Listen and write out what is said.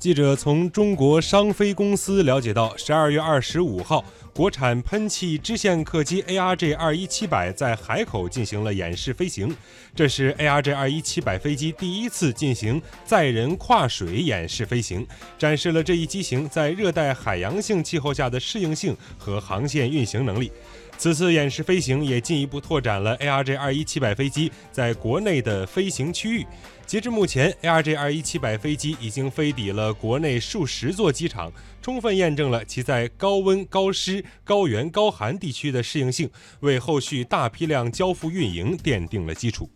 记者从中国商飞公司了解到，十二月二十五号，国产喷气支线客机 ARJ 二一七百在海口进行了演示飞行。这是 ARJ 二一七百飞机第一次进行载人跨水演示飞行，展示了这一机型在热带海洋性气候下的适应性和航线运行能力。此次演示飞行也进一步拓展了 ARJ 二一七百飞机在国内的飞行区域。截至目前，ARJ 二一七百飞机已经飞抵了国内数十座机场，充分验证了其在高温、高湿、高原、高寒地区的适应性，为后续大批量交付运营奠定了基础。